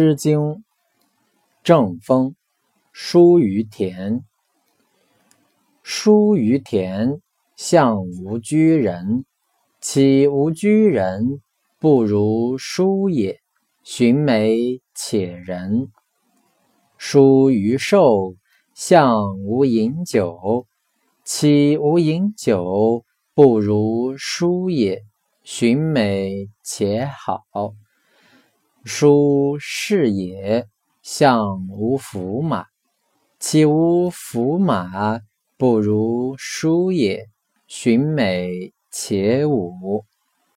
诗经·正风·叔于田。叔于田，向无居人。岂无居人，不如叔也。寻美且人。叔于寿，向无饮酒。岂无饮酒，不如叔也。寻美且好。书是也，相无福马。岂无福马，不如书也。寻美且舞。